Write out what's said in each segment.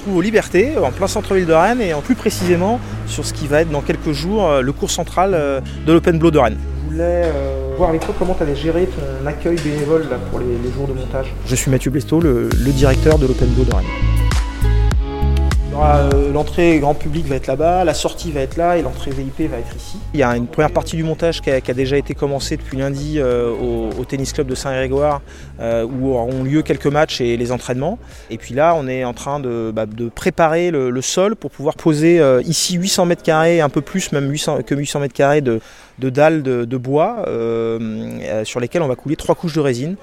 trouve aux Libertés, en plein centre-ville de Rennes, et en plus précisément sur ce qui va être dans quelques jours euh, le cours central euh, de l'Open Blow de Rennes. Je voulais euh, voir avec toi comment tu avais géré ton accueil bénévole pour les, jours de montage. Je suis Mathieu Blesto, le, le directeur de l'Open Blow de Rennes. Euh, l'entrée grand public va être là-bas, la sortie va être là et l'entrée VIP va être ici. Il y a une première partie du montage qui a, déjà été commencée depuis lundi euh, au, tennis club de Saint-Grégoire euh, où auront lieu quelques matchs et les entraînements. Et puis là, on est en train de, bah, préparer le, sol pour pouvoir poser ici 800 mètres carrés, un peu plus, même 800, que 800 mètres carrés de, dalles de, bois sur lesquelles on va couler trois couches de résine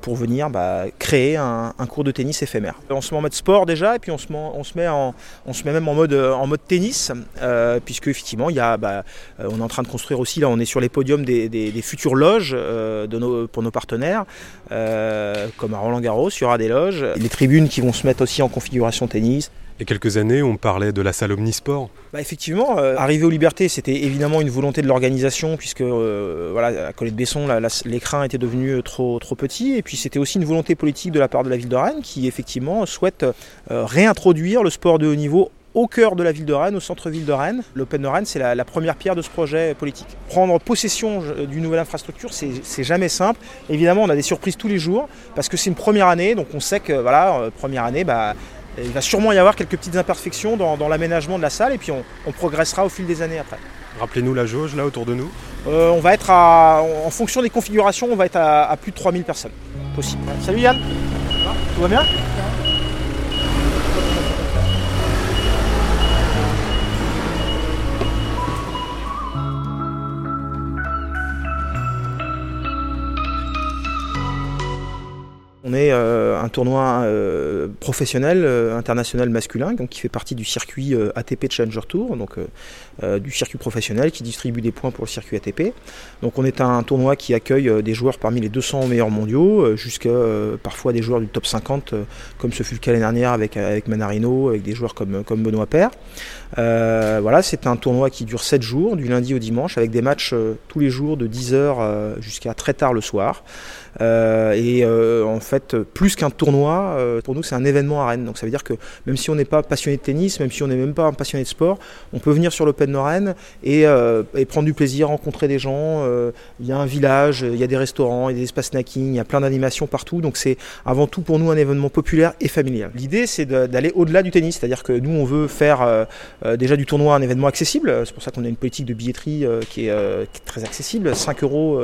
pour venir bah, créer un, cours de tennis éphémère. On se met en mode sport déjà et puis on se met même en mode, en mode tennis, euh, puisque effectivement, il y a, bah, euh, on est en train de construire aussi, là on est sur les podiums des, futures loges euh, de pour nos partenaires, comme à Roland Garros, il y aura des loges, les tribunes qui vont se mettre aussi en configuration tennis. Il y a quelques années, on parlait de la salle Omnisport. Bah effectivement, arriver aux libertés, c'était évidemment une volonté de l'organisation, puisque voilà, à Colette-Besson, l'écran était devenu trop, trop petit, et puis c'était aussi une volonté politique de la part de la ville de Rennes, qui effectivement souhaite réintroduire le sport de haut niveau au cœur de la ville de Rennes, au centre-ville de Rennes. L'Open de Rennes, c'est la, première pierre de ce projet politique. Prendre possession euh, d'une nouvelle infrastructure, c'est jamais simple. Évidemment, on a des surprises tous les jours parce que c'est une première année, donc on sait que voilà, euh, première année, bah, il va sûrement y avoir quelques petites imperfections dans, l'aménagement de la salle et puis on, progressera au fil des années après. Rappelez-nous la jauge là autour de nous. Euh, on va être à, en fonction des configurations, on va être à, à plus de 3000 personnes possible. Salut Yann, tout va bien? Un tournoi euh, professionnel euh, international masculin donc qui fait partie du circuit ATP Challenger Tour, donc du circuit professionnel qui distribue des points pour le circuit ATP. Donc on est un tournoi qui accueille des joueurs parmi les 200 meilleurs mondiaux, jusqu'à parfois des joueurs du top 50 comme ce fut le cas l'année dernière avec, avec Manarino, avec des joueurs comme, comme Benoît Père. voilà, c'est un tournoi qui dure 7 jours, du lundi au dimanche, avec des matchs tous les jours de 10h jusqu'à très tard le soir. et en fait plus qu'un tournoi, euh, pour nous, c'est un événement à Rennes. Donc ça veut dire que même si on n'est pas passionné de tennis, même si on n'est même pas un passionné de sport, on peut venir sur l'Open de Rennes et, euh, prendre du plaisir, rencontrer des gens. Euh, il y a un village, il y a des restaurants, il y a des espaces snacking, il y a plein d'animations partout. Donc c'est avant tout pour nous un événement populaire et familial. L'idée, c'est d'aller au-delà du tennis. C'est-à-dire que nous, on veut faire déjà du tournoi un événement accessible. C'est pour ça qu'on a une politique de billetterie qui est, très accessible. 5 euros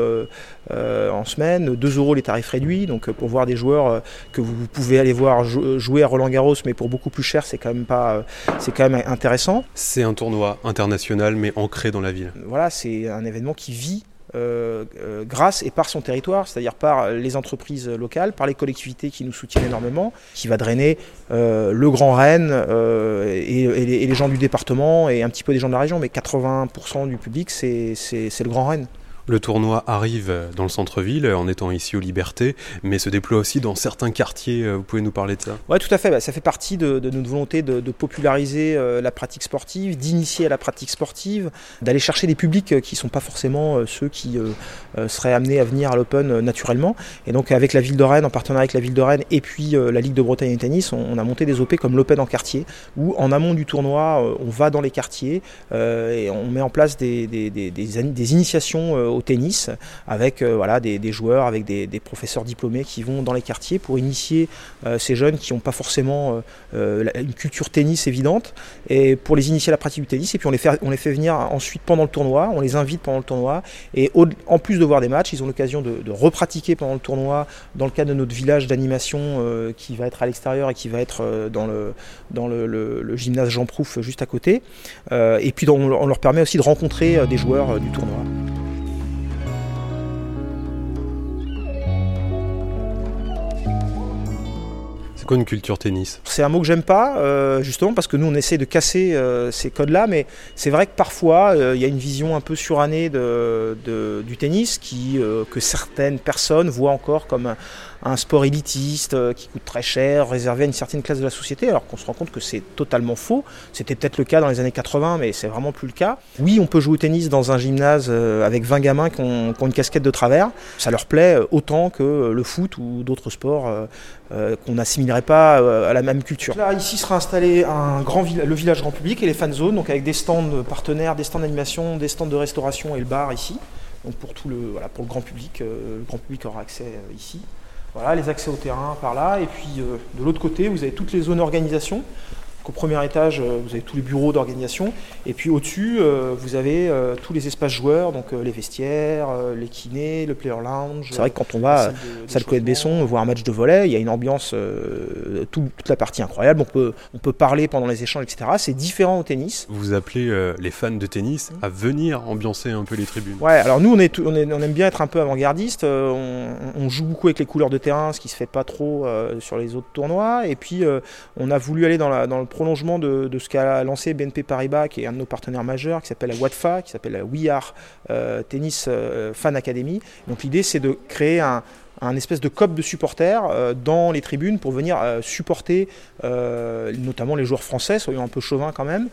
en semaine, 2 euros les tarifs réduits. Donc pour voir des joueurs que vous pouvez aller voir jouer à Roland Garros, mais pour beaucoup plus cher, c'est quand même pas, euh, c'est quand même intéressant. C'est un tournoi international, mais ancré dans la ville. Voilà, c'est un événement qui vit euh, grâce et par son territoire, c'est-à-dire par les entreprises locales, par les collectivités qui nous soutiennent énormément, qui va drainer le Grand Rennes et, et, les, gens du département et un petit peu des gens de la région, mais 80% du public, c'est le Grand Rennes. Le tournoi arrive dans le centre-ville en étant ici aux Libertés, mais se déploie aussi dans certains quartiers. Euh, vous pouvez nous parler de ça? Oui, tout à fait. Bah, ça fait partie de, notre volonté de, populariser euh, la pratique sportive, d'initier à la pratique sportive, d'aller chercher des publics euh, qui ne sont pas forcément ceux qui seraient amenés à venir à l'Open naturellement. Et donc avec la ville de Rennes, en partenariat avec la ville de Rennes et puis la Ligue de Bretagne et Tennis, on, a monté des OP comme l'Open en quartier, où en amont du tournoi, on va dans les quartiers et on met en place des, initiations au tennis avec euh, voilà, des, joueurs, avec des, professeurs diplômés qui vont dans les quartiers pour initier euh, ces jeunes qui n'ont pas forcément euh, une culture tennis évidente et pour les initier à la pratique du tennis. Et puis on les fait, on les fait venir ensuite pendant le tournoi, on les invite pendant le tournoi et en plus de voir des matchs, ils ont l'occasion de, repratiquer pendant le tournoi dans le cadre de notre village d'animation qui va être à l'extérieur et qui va être dans le, dans le, gymnase Jean Prouf juste à côté. et puis on leur permet aussi de rencontrer des joueurs du tournoi. C'est une culture tennis C'est un mot que j'aime pas, euh, justement parce que nous on essaie de casser euh, ces codes-là, mais c'est vrai que parfois euh, il y a une vision un peu surannée de, du tennis que certaines personnes voient encore comme un sport élitiste qui coûte très cher, réservé à une certaine classe de la société, alors qu'on se rend compte que c'est totalement faux. C'était peut-être le cas dans les années 80, mais c'est vraiment plus le cas. Oui, on peut jouer au tennis dans un gymnase avec 20 gamins qui ont, une casquette de travers. Ça leur plaît autant que le foot ou d'autres sports qu'on n'assimilerait pas à la même culture. Là, ici sera installé un le village grand public et les fan zones, donc avec des stands partenaires, des stands d'animation, des stands de restauration et le bar ici. Donc pour tout le, pour le grand public, euh, le grand public aura accès euh, ici. Voilà, les accès au terrain par là. Et puis euh, de l'autre côté, vous avez toutes les zones organisation au premier étage, euh, vous avez tous les bureaux d'organisation. Et puis au-dessus, euh, vous avez euh, tous les espaces joueurs, donc les vestiaires, les kinés, le player lounge. C'est vrai que quand on va à salle Colette Besson voir un match de volet, il y a une ambiance, toute la partie incroyable. On peut, on peut parler pendant les échanges, etc. C'est différent au tennis. Vous appelez les fans de tennis à venir ambiancer un peu les tribunes. Ouais, alors nous, on, est, on, on aime bien être un peu avant-gardiste. On, joue beaucoup avec les couleurs de terrain, ce qui se fait pas trop sur les autres tournois. Et puis, on a voulu aller dans, la, dans le prolongement de, ce qu'a lancé BNP Paribas, qui est un de nos partenaires majeurs, qui s'appelle la WATFA, qui s'appelle la We Are euh, Tennis euh, Fan Academy. Donc l'idée, c'est de créer un, un espèce de cop de supporters euh, dans les tribunes pour venir euh, supporter euh, notamment les joueurs français, soyons un peu chauvins quand même.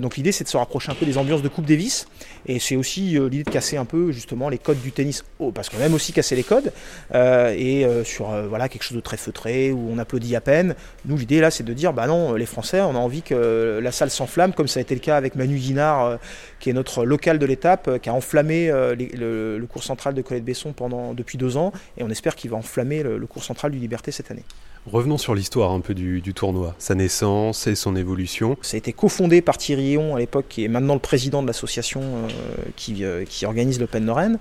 donc l'idée c'est de se rapprocher un peu des ambiances de Coupe Davis et c'est aussi l'idée de casser un peu justement les codes du tennis, oh, parce qu'on aime aussi casser les codes et sur voilà quelque chose de très feutré où on applaudit à peine. Nous l'idée là c'est de dire bah non les Français on a envie que la salle s'enflamme comme ça a été le cas avec Manu Guinard qui est notre local de l'étape qui a enflammé le, cours central de Colette Besson pendant depuis deux ans et on espère qu'il va enflammer le, cours central du Liberté cette année. Revenons sur l'histoire un peu du, tournoi, sa naissance et son évolution. Ça a été cofondé par Thierry à l'époque, qui est maintenant le président de l'association euh, qui, euh, qui, organise l'Open Lorraine.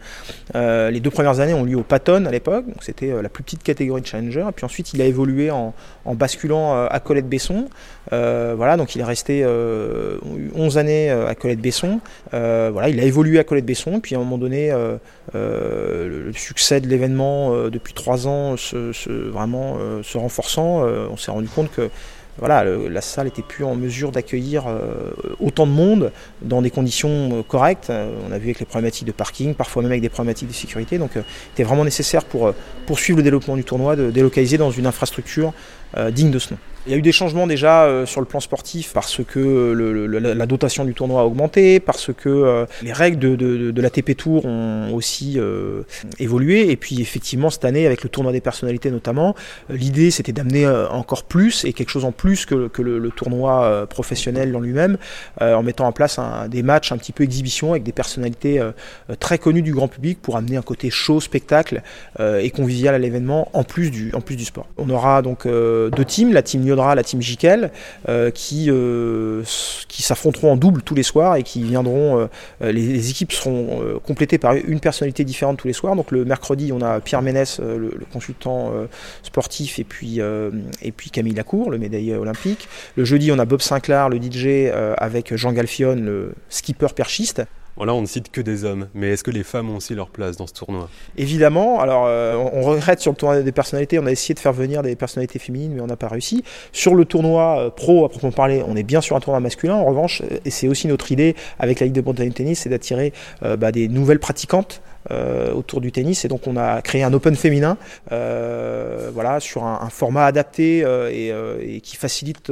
Euh, les deux premières années ont lieu au Patton à l'époque, c'était la plus petite catégorie de challenger. Et puis ensuite, il a évolué en, basculant à Colette Besson. voilà, donc il est resté 11 années à Colette Besson. voilà, il a évolué à Colette Besson, puis à un moment donné, le succès de l'événement depuis trois ans se, vraiment se renforce forçant, euh, on s'est rendu compte que voilà, la salle n'était plus en mesure d'accueillir euh, autant de monde dans des conditions euh, correctes. on a vu avec les problématiques de parking, parfois même avec des problématiques de sécurité. Donc, il était vraiment nécessaire pour poursuivre le développement du tournoi de délocaliser dans une infrastructure digne de ce nom. Il y a eu des changements déjà euh, sur le plan sportif parce que la dotation du tournoi a augmenté, parce que euh, les règles de, de, la TP Tour ont aussi euh, évolué. Et puis effectivement cette année avec le tournoi des personnalités notamment, l'idée c'était d'amener encore plus et quelque chose en plus que, le, tournoi professionnel en lui-même, en mettant en place des matchs un petit peu exhibition avec des personnalités très connues du grand public pour amener un côté show, spectacle et convivial à l'événement en plus du en plus du sport. On aura donc deux teams, la team la team Jikel, euh, qui, euh, qui s'affronteront en double tous les soirs et qui viendront. Euh, les, équipes seront complétées par une personnalité différente tous les soirs. Donc le mercredi, on a Pierre Ménès, le, consultant sportif, et puis, et puis Camille Lacour, le médaillé olympique. Le jeudi, on a Bob Sinclair, le DJ, avec Jean Galfion, le skipper perchiste. Voilà, on ne cite que des hommes, mais est-ce que les femmes ont aussi leur place dans ce tournoi? Évidemment. Alors, euh, on regrette sur le tournoi des personnalités, on a essayé de faire venir des personnalités féminines, mais on n'a pas réussi. Sur le tournoi euh, pro, à proprement parler, on est bien sur un tournoi masculin. En revanche, et c'est aussi notre idée avec la Ligue de Bretagne Tennis, c'est d'attirer euh, bah, des nouvelles pratiquantes euh, autour du tennis. Et donc on a créé un Open féminin, euh, voilà, sur un, format adapté euh, et, qui facilite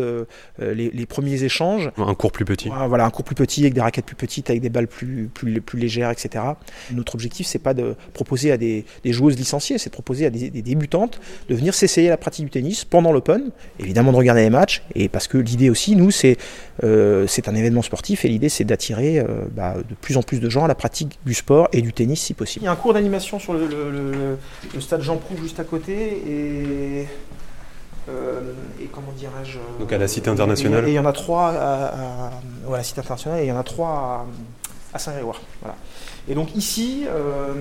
les, premiers échanges. Un cours plus petit. Voilà, un cours plus petit avec des raquettes plus petites, avec des balles plus plus, plus légères, etc. Notre objectif, c'est pas de proposer à des, joueuses licenciées, c'est de proposer à des, débutantes de venir s'essayer à la pratique du tennis pendant l'Open, évidemment de regarder les matchs, et parce que l'idée aussi, nous, c'est c'est un événement sportif et l'idée, c'est d'attirer bah, de plus en plus de gens à la pratique du sport et du tennis si possible. Il y a un cours d'animation sur le, stade Jean Proux juste à côté et, euh, et comment dirais-je Donc à la Cité internationale Et il y en a trois à, la Cité internationale et il y en a trois à, Saint-Grégoire. Voilà. Et donc ici, euh,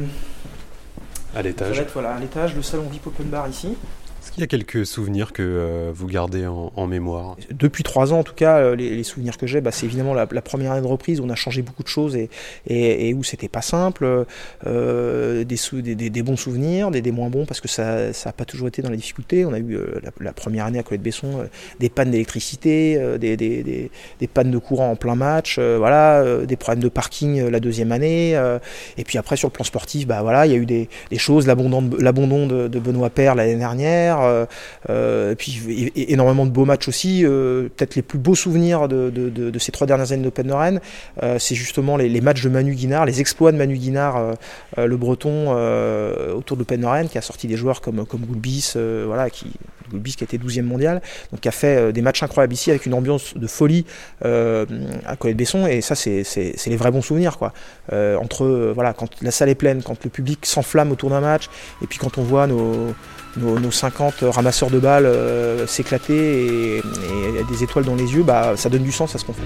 à l'étage. Voilà, à l'étage, le salon VIP Open Bar ici. Est-ce qu'il y a quelques souvenirs que euh, vous gardez en, mémoire? Depuis trois ans, en tout cas, euh, les, souvenirs que j'ai, bah, c'est évidemment la, première année de reprise où on a changé beaucoup de choses et, et, et où c'était pas simple. Euh, des, bons souvenirs, des, moins bons parce que ça n'a pas toujours été dans la difficulté. On a eu la, première année à Colette Besson des pannes d'électricité, des, des, pannes de courant en plein match, voilà, des problèmes de parking la deuxième année. et puis après, sur le plan sportif, bah, voilà, il y a eu des, choses, l'abandon de, de Benoît Père l'année dernière. Euh, euh, et puis énormément de beaux matchs aussi. Euh, peut-être les plus beaux souvenirs de, ces trois dernières années d'Open de c'est justement les, matchs de Manu Guinard, les exploits de Manu Guinard, le breton, autour de l'Open de qui a sorti des joueurs comme, comme Goulbis, voilà, qui, Goulbis qui a été 12e mondial, donc qui a fait des matchs incroyables ici avec une ambiance de folie à Colette Besson, et ça, c'est les vrais bons souvenirs. Quoi. entre, voilà, quand la salle est pleine, quand le public s'enflamme autour d'un match, et puis quand on voit nos, nos, 50 ramasseurs de balles euh, s'éclater et, et, des étoiles dans les yeux, bah, ça donne du sens à ce qu'on fait.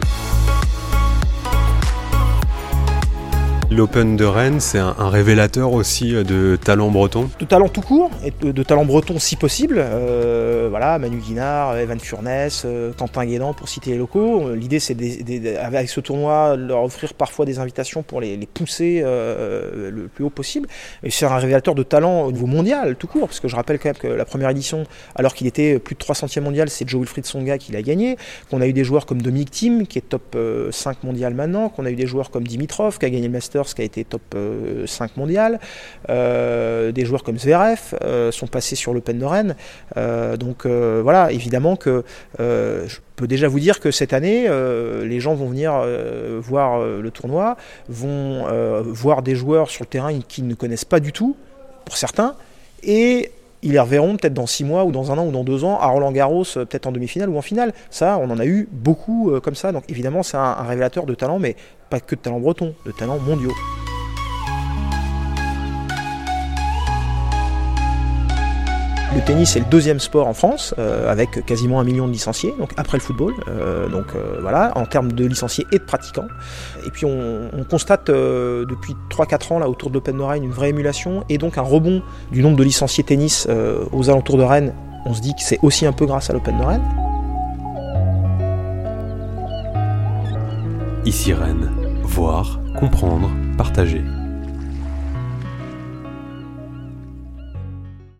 L'Open de Rennes, c'est un, révélateur aussi euh, de talent breton De talent tout court, et de, talent breton si possible. Euh, voilà, Manu Guinard, Evan Furness, euh, Quentin Guédan pour citer les locaux. L'idée, c'est avec ce tournoi, leur offrir parfois des invitations pour les, pousser le plus haut possible. Et c'est un révélateur de talent au niveau mondial, tout court, parce que je rappelle quand même que la première édition, alors qu'il était plus de 300e mondial, c'est Joe Wilfried Songa qui l'a gagné. Qu'on a eu des joueurs comme Dominique Thiem, qui est top 5 mondial maintenant. Qu'on a eu des joueurs comme Dimitrov, qui a gagné le Qui a été top 5 euh, mondial. Euh, des joueurs comme Zverev euh, sont passés sur l'Open de Rennes. donc voilà, évidemment que je peux déjà vous dire que cette année, les gens vont venir voir le tournoi, vont voir des joueurs sur le terrain qu'ils ne connaissent pas du tout, pour certains, et ils les reverront peut-être dans 6 mois ou dans un an ou dans 2 ans à Roland Garros, peut-être en demi-finale ou en finale. Ça, on en a eu beaucoup comme ça. Donc évidemment, c'est un, révélateur de talent, mais pas que de talents bretons, de talents mondiaux. Le tennis est le deuxième sport en France, euh, avec quasiment un million de licenciés, donc après le football. Euh, donc euh, voilà, en termes de licenciés et de pratiquants. Et puis on, constate depuis 3-4 ans là autour de l'Open de Rennes une vraie émulation et donc un rebond du nombre de licenciés tennis aux alentours de Rennes. On se dit que c'est aussi un peu grâce à l'Open de Rennes. Ici Rennes, voir, comprendre, partager.